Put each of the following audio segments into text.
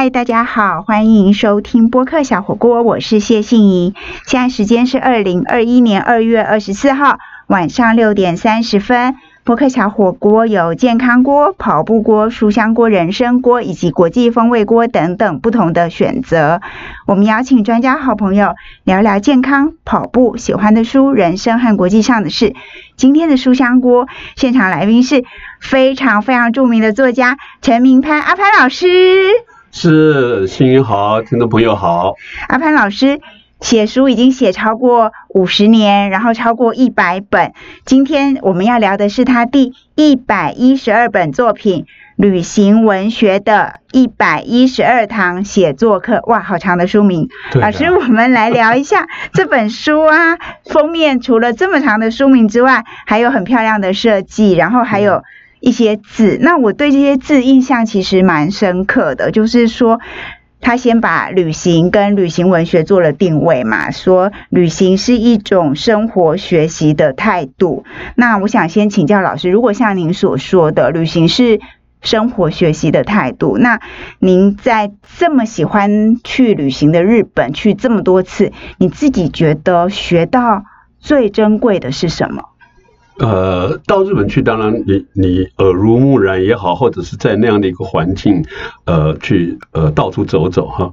嗨，大家好，欢迎收听播客小火锅，我是谢杏怡。现在时间是二零二一年二月二十四号晚上六点三十分。播客小火锅有健康锅、跑步锅、书香锅、人参锅以及国际风味锅等等不同的选择。我们邀请专家好朋友聊聊健康、跑步、喜欢的书、人生和国际上的事。今天的书香锅现场来宾是非常非常著名的作家陈明潘阿潘老师。是，新云好，听众朋友好。阿潘老师写书已经写超过五十年，然后超过一百本。今天我们要聊的是他第一百一十二本作品《旅行文学的一百一十二堂写作课》。哇，好长的书名。老师，我们来聊一下这本书啊。封面除了这么长的书名之外，还有很漂亮的设计，然后还有。一些字，那我对这些字印象其实蛮深刻的，就是说他先把旅行跟旅行文学做了定位嘛，说旅行是一种生活学习的态度。那我想先请教老师，如果像您所说的，旅行是生活学习的态度，那您在这么喜欢去旅行的日本去这么多次，你自己觉得学到最珍贵的是什么？呃，到日本去，当然你你耳濡目染也好，或者是在那样的一个环境，呃，去呃到处走走哈，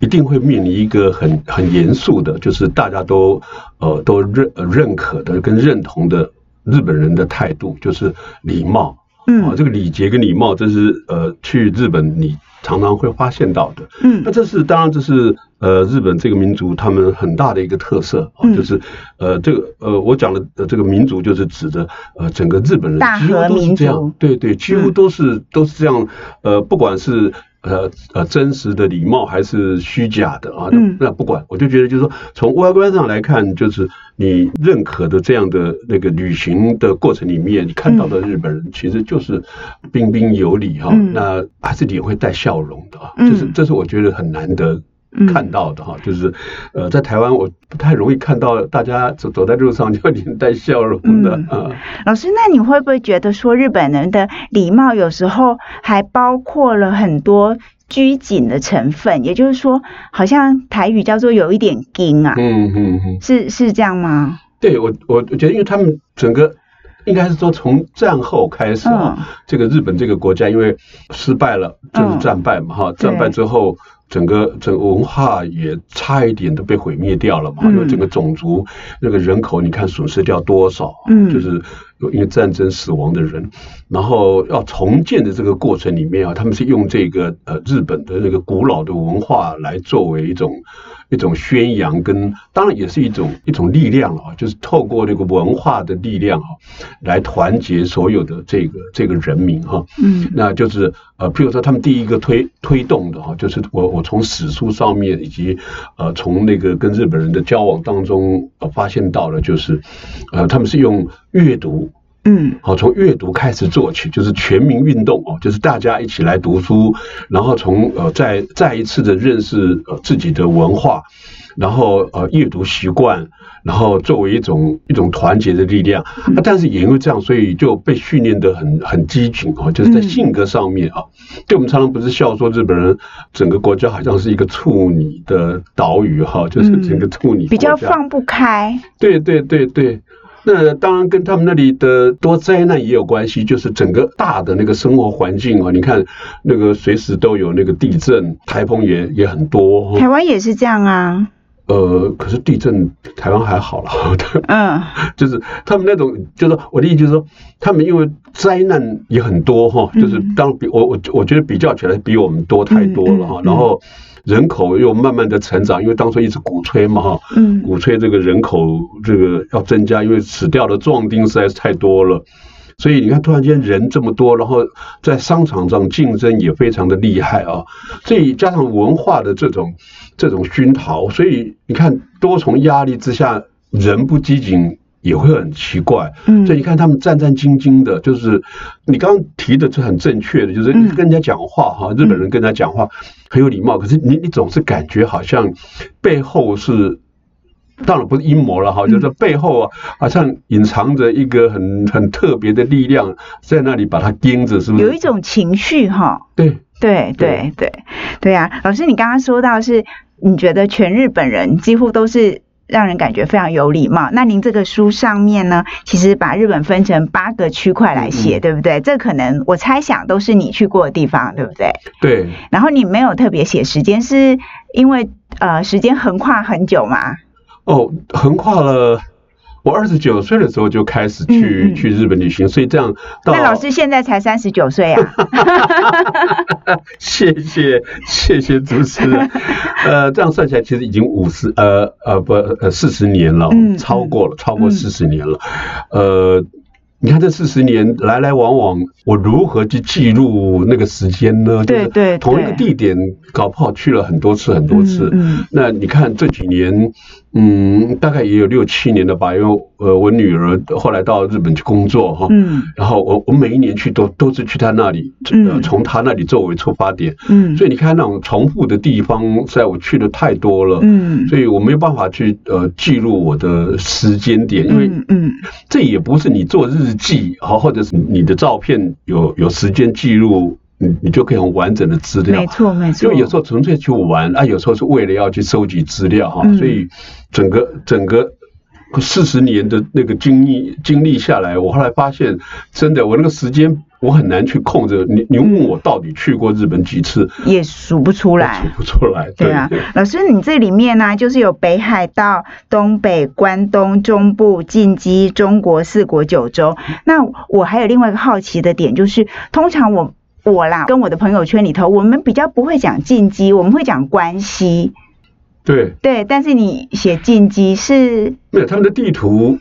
一定会面临一个很很严肃的，就是大家都呃都认认可的跟认同的日本人的态度，就是礼貌。嗯，这个礼节跟礼貌，这是呃去日本你常常会发现到的。嗯，那这是当然这是。呃，日本这个民族他们很大的一个特色啊，就是呃，这个呃，我讲的这个民族就是指的呃，整个日本人几乎都是这样，对对，几乎都是都是这样，呃，不管是呃呃真实的礼貌还是虚假的啊，那不管，我就觉得就是说，从外观上来看，就是你认可的这样的那个旅行的过程里面，你看到的日本人其实就是彬彬有礼哈，那还是脸会带笑容的啊，就是这是我觉得很难得。看到的哈，就是呃，在台湾我不太容易看到大家走走在路上就脸带笑容的啊。老师，那你会不会觉得说日本人的礼貌有时候还包括了很多拘谨的成分？也就是说，好像台语叫做有一点矜啊。嗯嗯嗯，是是这样吗？对我我我觉得，因为他们整个应该是说从战后开始啊，这个日本这个国家因为失败了，就是战败嘛哈，战败之后。整个整个文化也差一点都被毁灭掉了嘛，因为整个种族那个人口，你看损失掉多少？嗯，就是因为战争死亡的人，然后要重建的这个过程里面啊，他们是用这个呃日本的那个古老的文化来作为一种。一种宣扬跟当然也是一种一种力量啊，就是透过这个文化的力量啊，来团结所有的这个这个人民哈。嗯，那就是呃，譬如说他们第一个推推动的哈，就是我我从史书上面以及呃从那个跟日本人的交往当中呃发现到了，就是呃他们是用阅读。嗯，好，从阅读开始做起，就是全民运动哦，就是大家一起来读书，然后从呃再再一次的认识呃自己的文化，然后呃阅读习惯，然后作为一种一种团结的力量。那但是也因为这样，所以就被训练的很很机警哦，就是在性格上面啊，对我们常常不是笑说日本人整个国家好像是一个处女的岛屿哈，就是整个处女比较放不开。对对对对。那当然跟他们那里的多灾难也有关系，就是整个大的那个生活环境啊，你看那个随时都有那个地震、台风也也很多。台湾也是这样啊。呃，可是地震台湾还好了。嗯。就是他们那种，就是我的意思就是说，他们因为灾难也很多哈，就是当比我我我觉得比较起来比我们多太多了哈，然后。人口又慢慢的成长，因为当初一直鼓吹嘛哈，鼓吹这个人口这个要增加，因为死掉的壮丁实在是太多了，所以你看突然间人这么多，然后在商场上竞争也非常的厉害啊，所以加上文化的这种这种熏陶，所以你看多重压力之下，人不积极。也会很奇怪，所以你看他们战战兢兢的，就是你刚刚提的是很正确的，就是跟人家讲话哈，日本人跟人家讲话很有礼貌，可是你你总是感觉好像背后是，当然不是阴谋了哈，就是背后啊好像隐藏着一个很很特别的力量在那里把他盯着，是不是？有一种情绪哈。对对对。对对啊，老师，你刚刚说到是，你觉得全日本人几乎都是让人感觉非常有礼貌。那您这个书上面呢，其实把日本分成八个区块来写，对不对？这可能我猜想都是你去过的地方，对不对？对。然后你没有特别写时间，是因为呃时间横跨很久吗？哦，横跨了。我二十九岁的时候就开始去去日本旅行，所以这样到。那老师现在才三十九岁啊！谢谢谢谢主持人。呃，这样算起来其实已经五十呃呃不呃四十年了，超过了超过四十年了。呃，你看这四十年来来往往，我如何去记录那个时间呢？对对，同一个地点搞不好去了很多次很多次。嗯，那你看这几年。嗯，大概也有六七年了吧，因为呃，我女儿后来到日本去工作哈，嗯，然后我我每一年去都都是去她那里，呃，从她那里作为出发点，嗯，所以你看那种重复的地方，在我去的太多了，嗯，所以我没有办法去呃记录我的时间点，因为嗯，这也不是你做日记好，或者是你的照片有有时间记录。你你就可以很完整的资料，没错没错。因为有时候纯粹去玩啊，有时候是为了要去收集资料哈，所以整个整个四十年的那个经历经历下来，我后来发现，真的我那个时间我很难去控制。你你问我到底去过日本几次，也数不出来，数不出来。对啊，老师，你这里面呢，就是有北海道、东北、关东、中部、近畿、中国四国九州。那我还有另外一个好奇的点，就是通常我。我啦，跟我的朋友圈里头，我们比较不会讲近畿，我们会讲关西。对对，但是你写近畿是没有他们的地图。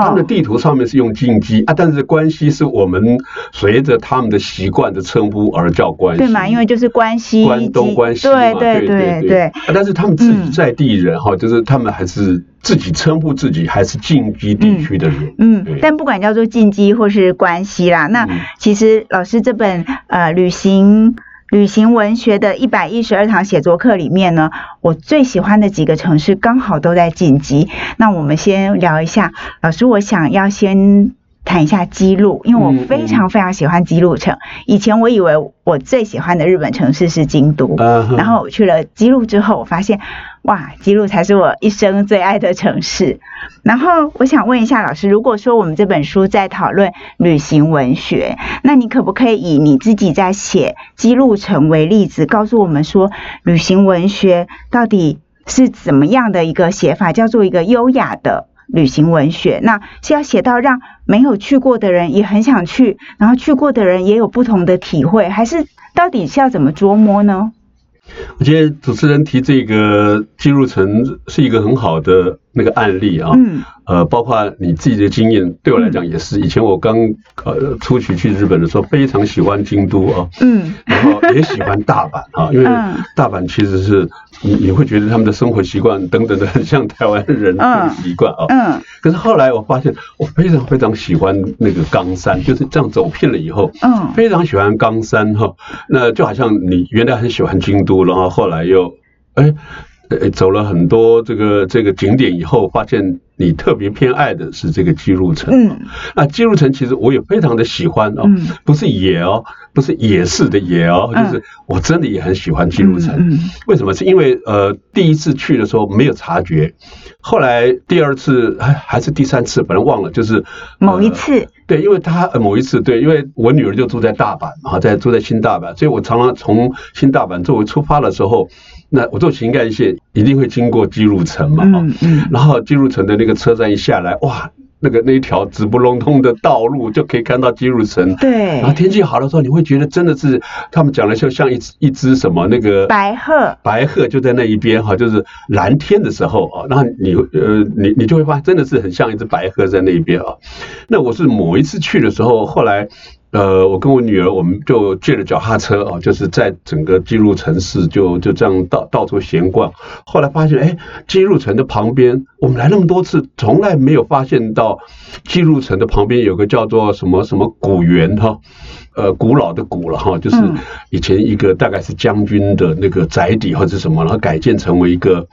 他们的地图上面是用进击啊，但是关系是我们随着他们的习惯的称呼而叫关系，对嘛？因为就是关系，关东关系嘛，对对对对。但是他们自己在地人哈，就是他们还是自己称呼自己还是进击地区的人。嗯，但不管叫做进击或是关系啦，那其实老师这本呃旅行。旅行文学的一百一十二堂写作课里面呢，我最喜欢的几个城市刚好都在晋级。那我们先聊一下，老师，我想要先谈一下姬路，因为我非常非常喜欢姬路城。以前我以为我最喜欢的日本城市是京都，然后我去了姬路之后，我发现。哇，姬路才是我一生最爱的城市。然后我想问一下老师，如果说我们这本书在讨论旅行文学，那你可不可以以你自己在写记录城为例子，告诉我们说，旅行文学到底是怎么样的一个写法，叫做一个优雅的旅行文学？那是要写到让没有去过的人也很想去，然后去过的人也有不同的体会，还是到底是要怎么琢磨呢？我觉得主持人提这个记录层是一个很好的那个案例啊。嗯。呃，包括你自己的经验，对我来讲也是。以前我刚呃出去去日本的时候，非常喜欢京都啊。嗯。然后也喜欢大阪啊，因为大阪其实是你你会觉得他们的生活习惯等等的很像台湾人的习惯啊。嗯。可是后来我发现，我非常非常喜欢那个冈山，就是这样走遍了以后，嗯，非常喜欢冈山哈。那就好像你原来很喜欢京都，然后后来又哎。走了很多这个这个景点以后，发现你特别偏爱的是这个基路城。嗯，那基路城其实我也非常的喜欢哦，不是野哦，不是野市的野哦，就是我真的也很喜欢基路城。为什么？是因为呃第一次去的时候没有察觉，后来第二次还还是第三次，反正忘了，就是某一次。对，因为他某一次对，因为我女儿就住在大阪嘛，在住在新大阪，所以我常常从新大阪作为出发的时候。那我坐情干线一定会经过基路城嘛，嗯嗯，然后基路城的那个车站一下来，哇，那个那一条直不隆通的道路就可以看到基路城，对，然后天气好的时候，你会觉得真的是他们讲的就像一一只什么那个白鹤，白鹤就在那一边哈，就是蓝天的时候啊，然后你呃你你就会发现真的是很像一只白鹤在那一边啊。那我是某一次去的时候，后来。呃，我跟我女儿，我们就借了脚踏车啊，就是在整个基路城市就就这样到到处闲逛。后来发现，哎，基路城的旁边，我们来那么多次，从来没有发现到基路城的旁边有个叫做什么什么古园哈，呃，古老的古了哈，就是以前一个大概是将军的那个宅邸或者什么，然后改建成为一个。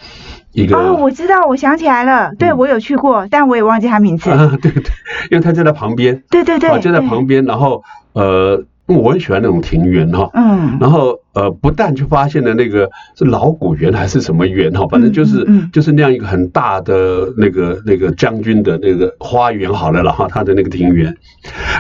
一个哦，我知道，我想起来了，对我有去过，但我也忘记他名字。啊，对对，因为他就在旁边。对对对，就在旁边，然后呃，我很喜欢那种庭园哈，嗯，然后呃，不但就发现了那个是老古园还是什么园哈，反正就是就是那样一个很大的那个那个将军的那个花园好了了哈，他的那个庭园，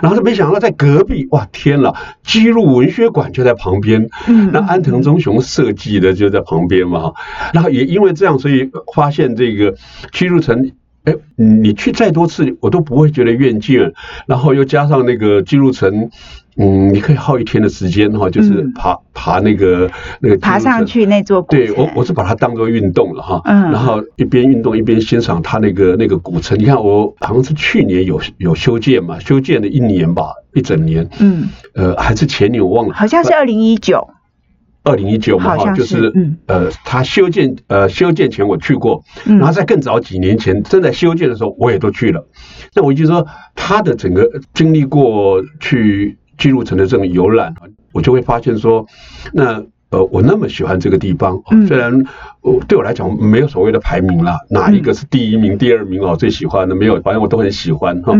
然后就没想到在隔壁哇天了，基路文学馆就在旁边，嗯，那安藤忠雄设计的就在旁边嘛，然后也因为这样，所以发现这个基路城。哎，你去再多次，我都不会觉得厌倦。然后又加上那个记录城，嗯，你可以耗一天的时间哈，就是爬爬那个那个爬上去那座古对我我是把它当做运动了哈。嗯。然后一边运动一边欣赏它那个那个古城。你看我好像是去年有有修建嘛，修建了一年吧，一整年。嗯。呃，还是前年我忘了。好像是二零一九。二零一九嘛哈，就是呃，他修建呃修建前我去过，然后在更早几年前正在修建的时候我也都去了。那我就说他的整个经历过去巨鹿城的这种游览，我就会发现说，那呃我那么喜欢这个地方，虽然我对我来讲没有所谓的排名啦，哪一个是第一名、第二名哦，最喜欢的没有，反正我都很喜欢哈。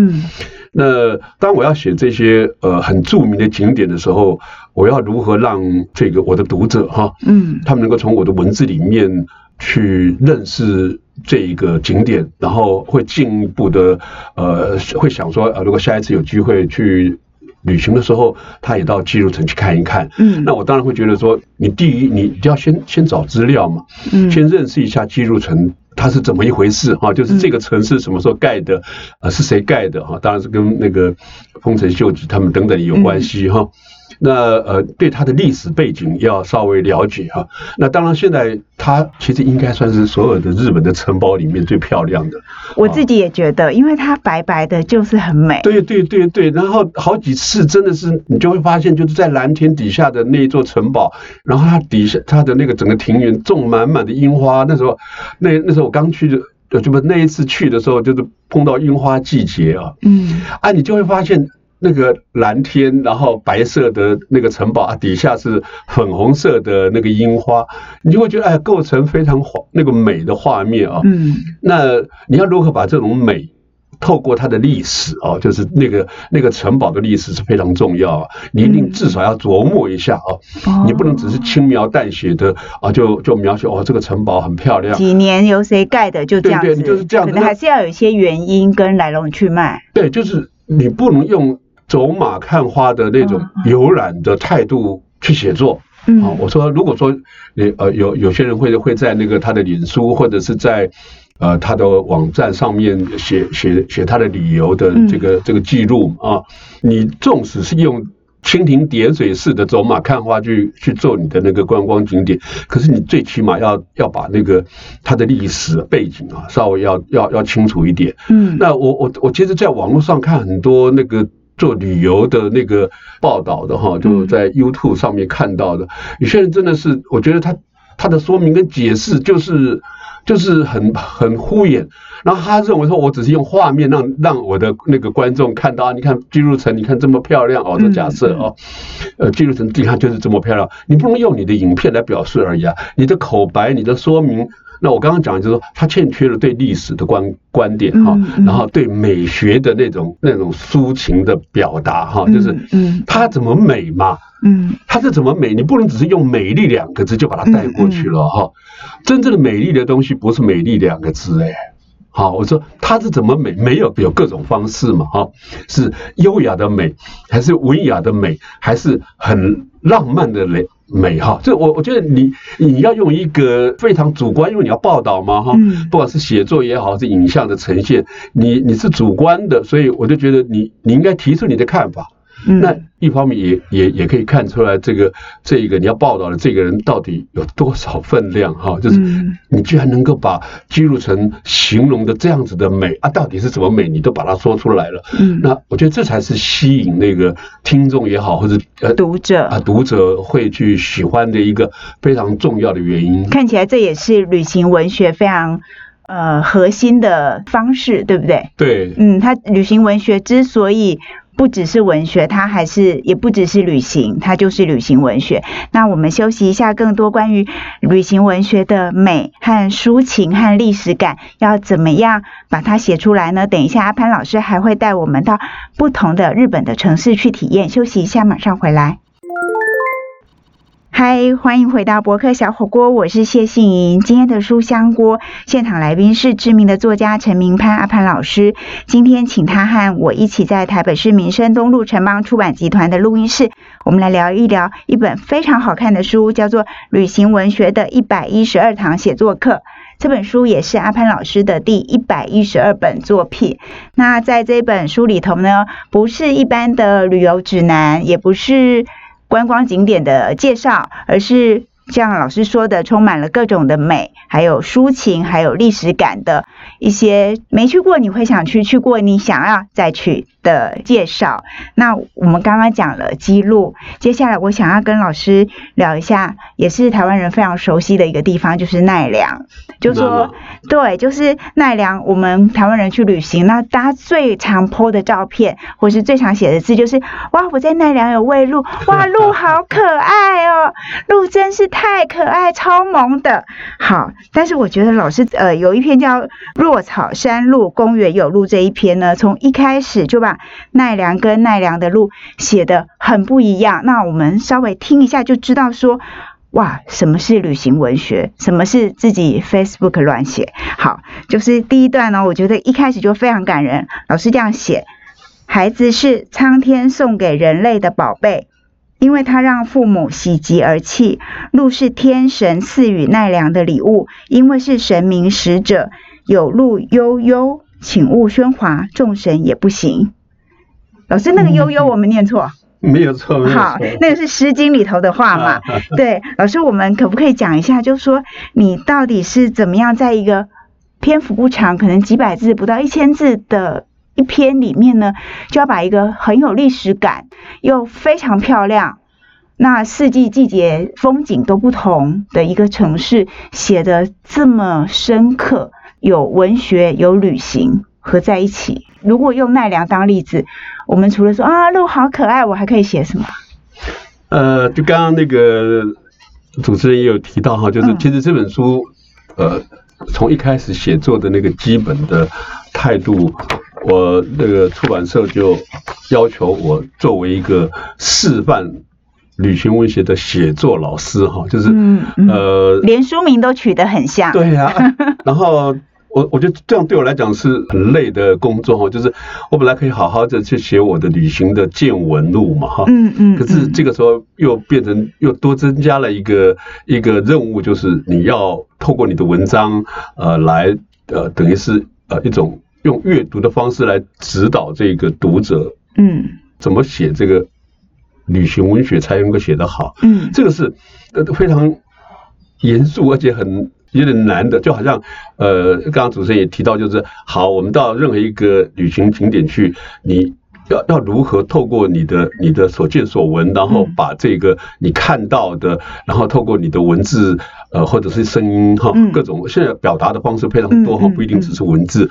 那当我要写这些呃很著名的景点的时候，我要如何让这个我的读者哈，嗯，他们能够从我的文字里面去认识这一个景点，然后会进一步的呃会想说呃如果下一次有机会去旅行的时候，他也到记录城去看一看，嗯，那我当然会觉得说，你第一你要先先找资料嘛，嗯，先认识一下记录城。它是怎么一回事哈？就是这个城市什么时候盖的？啊，是谁盖的哈？当然是跟那个丰臣秀吉他们等等有关系哈。那呃，对它的历史背景要稍微了解哈。那当然，现在它其实应该算是所有的日本的城堡里面最漂亮的。我自己也觉得，因为它白白的，就是很美。对对对对，然后好几次真的是你就会发现，就是在蓝天底下的那一座城堡，然后它底下它的那个整个庭园种满满的樱花。那时候，那那时候我刚去的，就不那一次去的时候，就是碰到樱花季节啊。嗯。啊，你就会发现。那个蓝天，然后白色的那个城堡啊，底下是粉红色的那个樱花，你就会觉得哎，构成非常画那个美的画面啊。嗯。那你要如何把这种美透过它的历史啊，就是那个那个城堡的历史是非常重要啊。你一定至少要琢磨一下啊。哦。你不能只是轻描淡写的啊，就就描写哦，这个城堡很漂亮。几年由谁盖的？就这样子。对对，就是这样子。可能还是要有一些原因跟来龙去脉。对，就是你不能用。走马看花的那种游览的态度去写作啊！我说，如果说你呃有有些人会会在那个他的脸书或者是在呃他的网站上面写写写他的旅游的这个这个记录啊，你纵使是用蜻蜓点水式的走马看花去去做你的那个观光景点，可是你最起码要要把那个它的历史背景啊稍微要要要清楚一点。嗯，那我我我其实在网络上看很多那个。做旅游的那个报道的哈，就在 YouTube 上面看到的，有些人真的是，我觉得他他的说明跟解释就是就是很很敷衍，然后他认为说我只是用画面让让我的那个观众看到，你看居住城，你看这么漂亮哦，的假设哦，呃，居住城你看就是这么漂亮，你不能用你的影片来表示而已啊，你的口白，你的说明。那我刚刚讲就是说，他欠缺了对历史的观观点哈，然后对美学的那种那种抒情的表达哈，就是嗯，它怎么美嘛，嗯，它是怎么美？你不能只是用美丽两个字就把它带过去了哈。真正的美丽的东西不是美丽两个字哎，好，我说它是怎么美？没有有各种方式嘛哈，是优雅的美，还是文雅的美，还是很浪漫的美？美哈，这我我觉得你你要用一个非常主观，因为你要报道嘛哈，不管是写作也好，是影像的呈现，你你是主观的，所以我就觉得你你应该提出你的看法。那一方面也也也可以看出来，这个这一个你要报道的这个人到底有多少分量哈？就是你居然能够把记录成形容的这样子的美啊，到底是怎么美？你都把它说出来了。嗯，那我觉得这才是吸引那个听众也好，或者呃读者啊读者会去喜欢的一个非常重要的原因。看起来这也是旅行文学非常呃核心的方式，对不对？对，嗯，它旅行文学之所以。不只是文学，它还是也不只是旅行，它就是旅行文学。那我们休息一下，更多关于旅行文学的美和抒情和历史感，要怎么样把它写出来呢？等一下，阿潘老师还会带我们到不同的日本的城市去体验。休息一下，马上回来。嗨，欢迎回到博客小火锅，我是谢杏莹。今天的书香锅现场来宾是知名的作家陈明潘阿潘老师。今天请他和我一起在台北市民生东路城邦出版集团的录音室，我们来聊一聊一本非常好看的书，叫做《旅行文学的一百一十二堂写作课》。这本书也是阿潘老师的第一百一十二本作品。那在这本书里头呢，不是一般的旅游指南，也不是。观光景点的介绍，而是像老师说的，充满了各种的美，还有抒情，还有历史感的一些没去过你会想去，去过你想要再去的介绍。那我们刚刚讲了记录，接下来我想要跟老师聊一下，也是台湾人非常熟悉的一个地方，就是奈良。就说对，就是奈良。我们台湾人去旅行，那大家最常 po 的照片，或是最常写的字，就是哇，我在奈良有喂鹿，哇，鹿好可爱哦，鹿真是太可爱，超萌的。好，但是我觉得老师呃有一篇叫《若草山鹿公园有鹿》这一篇呢，从一开始就把奈良跟奈良的鹿写的很不一样。那我们稍微听一下就知道说。哇，什么是旅行文学？什么是自己 Facebook 乱写？好，就是第一段呢，我觉得一开始就非常感人。老师这样写：孩子是苍天送给人类的宝贝，因为他让父母喜极而泣；鹿是天神赐予奈良的礼物，因为是神明使者。有鹿悠悠，请勿喧哗，众神也不行。老师，那个悠悠我们念错。没有错，好，那个是《诗经》里头的话嘛？对，老师，我们可不可以讲一下，就是说你到底是怎么样在一个篇幅不长，可能几百字、不到一千字的一篇里面呢，就要把一个很有历史感又非常漂亮，那四季季节风景都不同的一个城市写的这么深刻，有文学有旅行合在一起。如果用奈良当例子。我们除了说啊鹿好可爱，我还可以写什么？呃，就刚刚那个主持人也有提到哈，就是其实这本书，呃，从一开始写作的那个基本的态度，我那个出版社就要求我作为一个示范旅行文学的写作老师哈，就是呃，连书名都取得很像，对呀，然后。我我觉得这样对我来讲是很累的工作哈，就是我本来可以好好的去写我的旅行的见闻录嘛哈，嗯嗯，可是这个时候又变成又多增加了一个一个任务，就是你要透过你的文章呃来呃等于是呃一种用阅读的方式来指导这个读者，嗯，怎么写这个旅行文学才能够写得好，嗯，这个是呃非常严肃而且很。有点难的，就好像，呃，刚刚主持人也提到，就是好，我们到任何一个旅行景点去，你要要如何透过你的你的所见所闻，然后把这个你看到的，然后透过你的文字，呃，或者是声音哈，各种现在表达的方式非常多哈，不一定只是文字，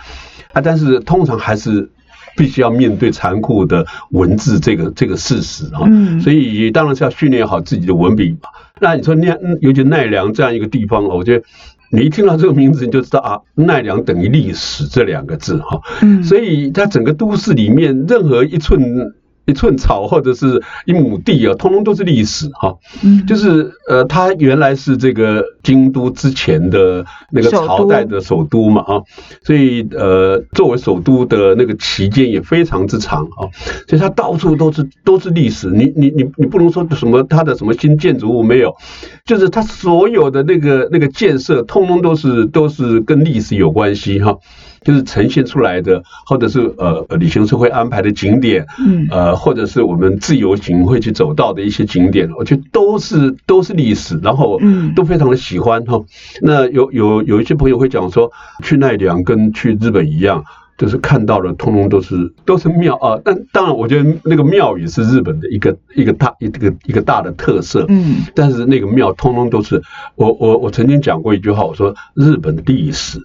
啊，但是通常还是。必须要面对残酷的文字这个这个事实啊，所以当然是要训练好自己的文笔嘛。那你说奈，尤其奈良这样一个地方，我觉得你一听到这个名字你就知道啊，奈良等于历史这两个字哈。嗯所以它整个都市里面任何一寸。一寸草或者是一亩地啊，通通都是历史哈。嗯，就是呃，它原来是这个京都之前的那个朝代的首都嘛啊，所以呃，作为首都的那个期间也非常之长啊，所以它到处都是都是历史。你你你你不能说什么它的什么新建筑物没有，就是它所有的那个那个建设，通通都是都是跟历史有关系哈。就是呈现出来的，或者是呃旅行社会安排的景点，嗯，呃，或者是我们自由行会去走到的一些景点，我觉得都是都是历史，然后嗯都非常的喜欢哈。那有有有一些朋友会讲说，去奈良跟去日本一样，就是看到的通通都是都是庙啊。但当然，我觉得那个庙也是日本的一个一个大一个一个大的特色，嗯，但是那个庙通通都是我我我曾经讲过一句话，我说日本的历史，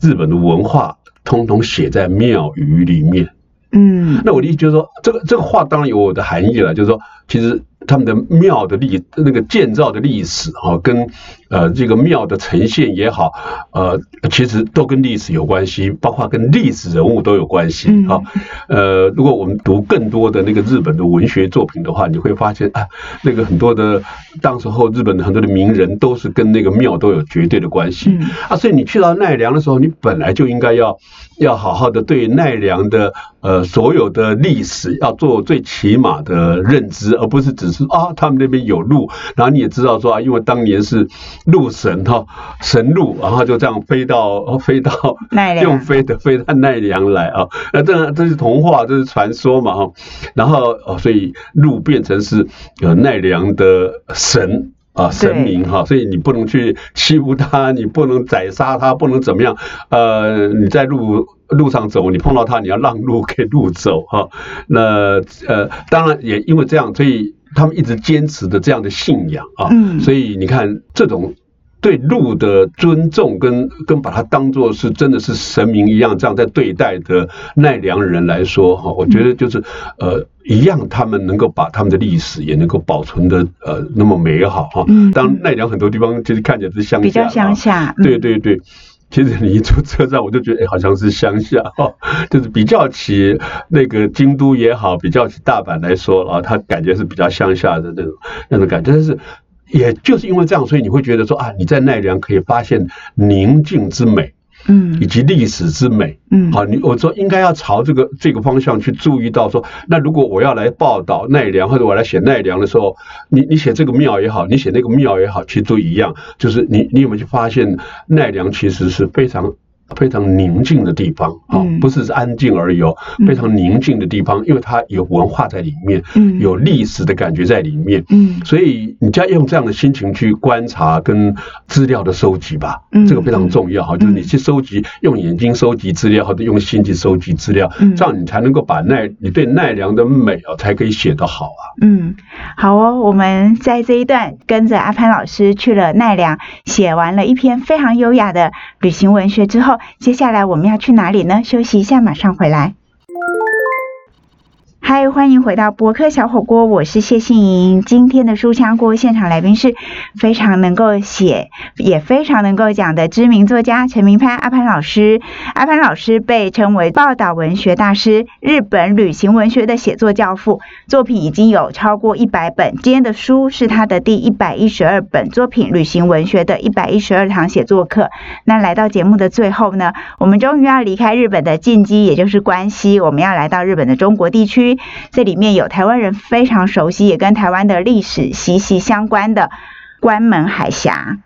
日本的文化。通通写在庙宇里面，嗯，那我的意思就是说，这个这个话当然有我的含义了，就是说，其实。他们的庙的历那个建造的历史啊，跟呃这个庙的呈现也好，呃其实都跟历史有关系，包括跟历史人物都有关系啊。呃，如果我们读更多的那个日本的文学作品的话，你会发现啊，那个很多的当时候日本的很多的名人都是跟那个庙都有绝对的关系啊。所以你去到奈良的时候，你本来就应该要要好好的对奈良的呃所有的历史要做最起码的认知，而不是只。是啊，他们那边有路，然后你也知道说啊，因为当年是鹿神哈，神鹿，然后就这样飞到飞到，用飞的飞到奈良来啊，那这这是童话，这是传说嘛哈，然后哦，所以鹿变成是呃奈良的神啊神明哈，所以你不能去欺负他，你不能宰杀他，不能怎么样，呃，你在路路上走，你碰到他，你要让路给路走哈，那呃，当然也因为这样，所以。他们一直坚持的这样的信仰啊，所以你看这种对鹿的尊重跟跟把它当做是真的是神明一样这样在对待的奈良人来说哈，我觉得就是呃一样，他们能够把他们的历史也能够保存的呃那么美好哈。当奈良很多地方其实看起来是乡下，比较乡下，对对对。其实你一出车站，我就觉得哎，好像是乡下哈，就是比较起那个京都也好，比较起大阪来说啊，它感觉是比较乡下的那种那种感觉。但是，也就是因为这样，所以你会觉得说啊，你在奈良可以发现宁静之美。嗯，以及历史之美，嗯，好，你我说应该要朝这个这个方向去注意到说，那如果我要来报道奈良或者我来写奈良的时候，你你写这个庙也好，你写那个庙也好，其实都一样，就是你你有没有去发现奈良其实是非常。非常宁静的地方啊，不是安静而已哦，非常宁静的地方，因为它有文化在里面，有历史的感觉在里面，嗯，所以你就要用这样的心情去观察跟资料的收集吧，这个非常重要哈，就是你去收集，用眼睛收集资料或者用心去收集资料，这样你才能够把奈你对奈良的美啊，才可以写得好啊。嗯，好哦，我们在这一段跟着阿潘老师去了奈良，写完了一篇非常优雅的旅行文学之后。接下来我们要去哪里呢？休息一下，马上回来。嗨，欢迎回到博客小火锅，我是谢杏莹。今天的书香锅现场来宾是非常能够写，也非常能够讲的知名作家陈明潘阿潘老师。阿潘老师被称为报道文学大师、日本旅行文学的写作教父，作品已经有超过一百本。今天的书是他的第一百一十二本作品——旅行文学的一百一十二堂写作课。那来到节目的最后呢，我们终于要离开日本的近畿，也就是关西，我们要来到日本的中国地区。这里面有台湾人非常熟悉，也跟台湾的历史息息相关的关门海峡。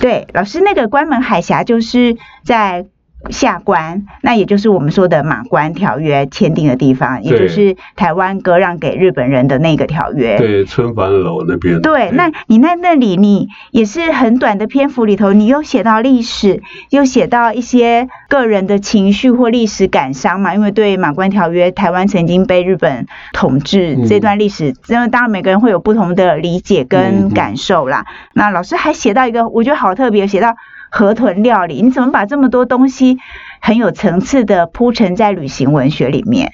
对，老师，那个关门海峡就是在。下关，那也就是我们说的马关条约签订的地方，也就是台湾割让给日本人的那个条约。对，春帆楼那边。对，那你在那里，你也是很短的篇幅里头，你又写到历史，又写到一些个人的情绪或历史感伤嘛？因为对马关条约，台湾曾经被日本统治这段历史，因为当然每个人会有不同的理解跟感受啦。那老师还写到一个，我觉得好特别，写到。河豚料理，你怎么把这么多东西很有层次的铺陈在旅行文学里面？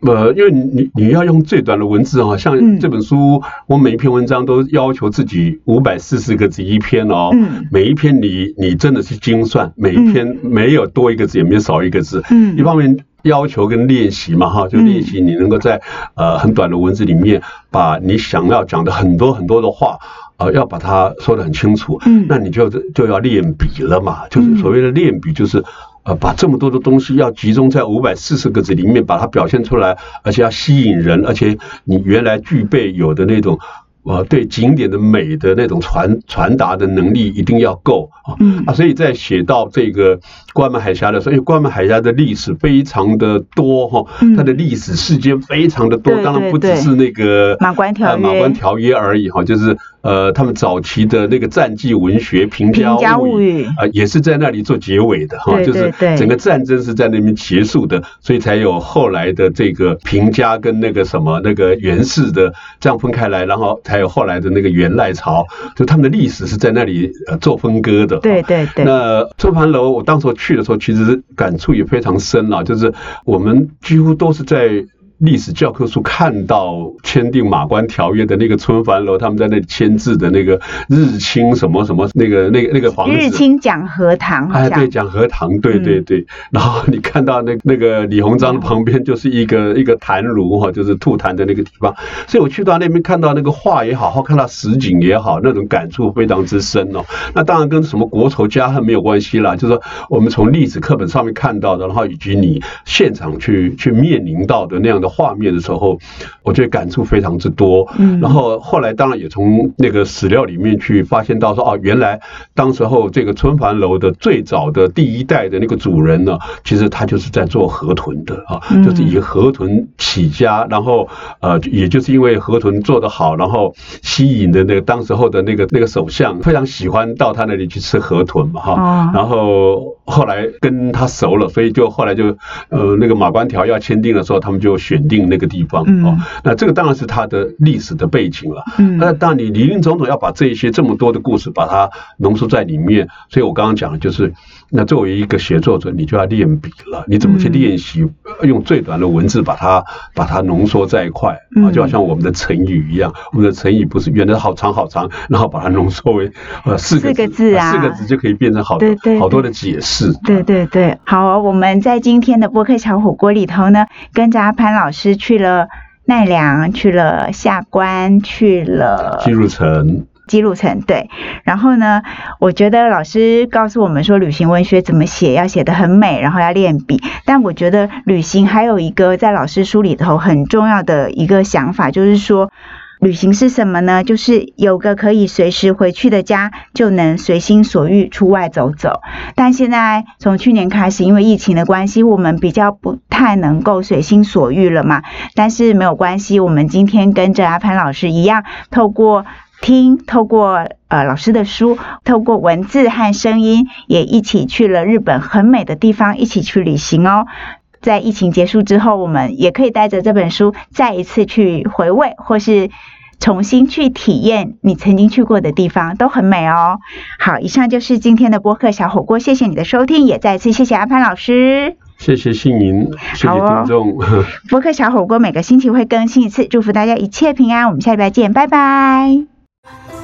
呃，因为你你你要用最短的文字哈，像这本书，我每一篇文章都要求自己五百四十个字一篇哦，每一篇你你真的是精算，每一篇没有多一个字，也没有少一个字。嗯，一方面要求跟练习嘛哈，就练习你能够在呃很短的文字里面，把你想要讲的很多很多的话。呃，要把它说得很清楚，嗯，那你就就要练笔了嘛，就是所谓的练笔，就是呃，把这么多的东西要集中在五百四十个字里面，把它表现出来，而且要吸引人，而且你原来具备有的那种。呃，对景点的美的那种传传达的能力一定要够啊，啊，所以在写到这个关门海峡的时候，因为关门海峡的历史非常的多哈，它的历史事件非常的多，当然不只是那个马关条约马关条约而已哈，就是。呃，他们早期的那个战记文学《平家物语》啊，也是在那里做结尾的哈，就是整个战争是在那边结束的，所以才有后来的这个平家跟那个什么那个源氏的这样分开来，然后才有后来的那个元赖朝，就他们的历史是在那里呃做分割的。对对对。那春盘楼，我当时去的时候，其实感触也非常深啊，就是我们几乎都是在。历史教科书看到签订马关条约的那个春帆楼，他们在那里签字的那个日清什么什么那个那个那个房子，日清讲和堂，哎，对，讲和堂，对对对。然后你看到那那个李鸿章的旁边就是一个 一个坛炉哈，就是吐痰的那个地方。所以我去到那边看到那个画也好，或看到实景也好，那种感触非常之深哦。那当然跟什么国仇家恨没有关系啦，就是说我们从历史课本上面看到的，然后以及你现场去去面临到的那样的。画面的时候，我觉得感触非常之多。嗯，然后后来当然也从那个史料里面去发现到说，哦，原来当时候这个春帆楼的最早的第一代的那个主人呢，其实他就是在做河豚的啊，就是以河豚起家，然后呃，也就是因为河豚做得好，然后吸引的那个当时候的那个那个首相非常喜欢到他那里去吃河豚嘛，哈，然后后来跟他熟了，所以就后来就呃那个马关条要签订的时候，他们就选。定那个地方哦，那这个当然是他的历史的背景了。那当你林林总总要把这一些这么多的故事把它浓缩在里面，所以我刚刚讲的就是，那作为一个写作者，你就要练笔了。你怎么去练习用最短的文字把它把它浓缩在一块啊？就好像我们的成语一样，我们的成语不是原来好长好长，然后把它浓缩为呃四个字啊，四个字就可以变成好多好多的解释。对对对，好，我们在今天的播客小火锅里头呢，跟着阿潘老。老师去了奈良，去了下关，去了基路城。基路城对，然后呢，我觉得老师告诉我们说，旅行文学怎么写，要写得很美，然后要练笔。但我觉得旅行还有一个在老师书里头很重要的一个想法，就是说。旅行是什么呢？就是有个可以随时回去的家，就能随心所欲出外走走。但现在从去年开始，因为疫情的关系，我们比较不太能够随心所欲了嘛。但是没有关系，我们今天跟着阿潘老师一样，透过听，透过呃老师的书，透过文字和声音，也一起去了日本很美的地方，一起去旅行哦。在疫情结束之后，我们也可以带着这本书再一次去回味，或是重新去体验你曾经去过的地方，都很美哦。好，以上就是今天的播客小火锅，谢谢你的收听，也再次谢谢阿潘老师，谢谢信莹，谢谢听众。播客小火锅每个星期会更新一次，祝福大家一切平安，我们下礼拜见，拜拜。